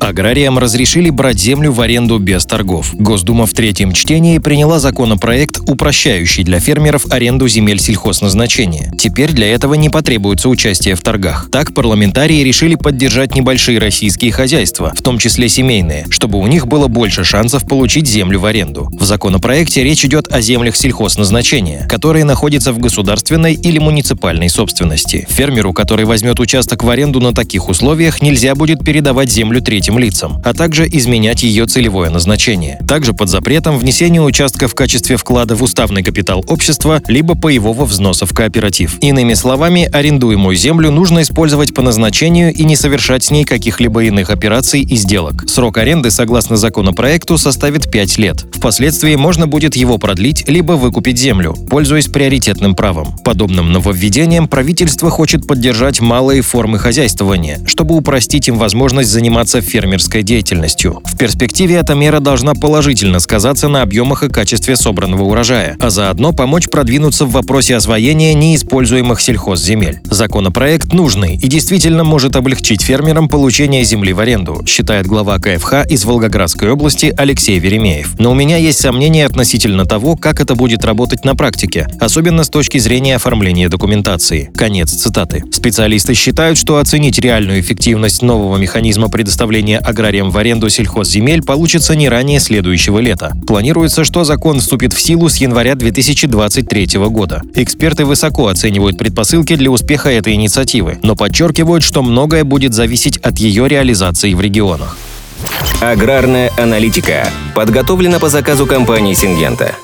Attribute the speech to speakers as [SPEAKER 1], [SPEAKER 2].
[SPEAKER 1] Аграриям разрешили брать землю в аренду без торгов. Госдума в третьем чтении приняла законопроект, упрощающий для фермеров аренду земель сельхозназначения. Теперь для этого не потребуется участие в торгах. Так парламентарии решили поддержать небольшие российские хозяйства, в том числе семейные, чтобы у них было больше шансов получить землю в аренду. В законопроекте речь идет о землях сельхозназначения, которые находятся в государственной или муниципальной собственности. Фермеру, который возьмет участок в аренду на таких условиях, нельзя будет передавать землю третьим третьим лицам, а также изменять ее целевое назначение. Также под запретом внесение участка в качестве вклада в уставный капитал общества либо паевого взноса в кооператив. Иными словами, арендуемую землю нужно использовать по назначению и не совершать с ней каких-либо иных операций и сделок. Срок аренды, согласно законопроекту, составит 5 лет. Впоследствии можно будет его продлить, либо выкупить землю, пользуясь приоритетным правом. Подобным нововведением правительство хочет поддержать малые формы хозяйствования, чтобы упростить им возможность заниматься фермерством фермерской деятельностью. В перспективе эта мера должна положительно сказаться на объемах и качестве собранного урожая, а заодно помочь продвинуться в вопросе освоения неиспользуемых сельхозземель. Законопроект нужный и действительно может облегчить фермерам получение земли в аренду, считает глава КФХ из Волгоградской области Алексей Веремеев. Но у меня есть сомнения относительно того, как это будет работать на практике, особенно с точки зрения оформления документации. Конец цитаты. Специалисты считают, что оценить реальную эффективность нового механизма предоставления отдавания аграриям в аренду сельхозземель получится не ранее следующего лета. Планируется, что закон вступит в силу с января 2023 года. Эксперты высоко оценивают предпосылки для успеха этой инициативы, но подчеркивают, что многое будет зависеть от ее реализации в регионах.
[SPEAKER 2] Аграрная аналитика подготовлена по заказу компании «Сингента».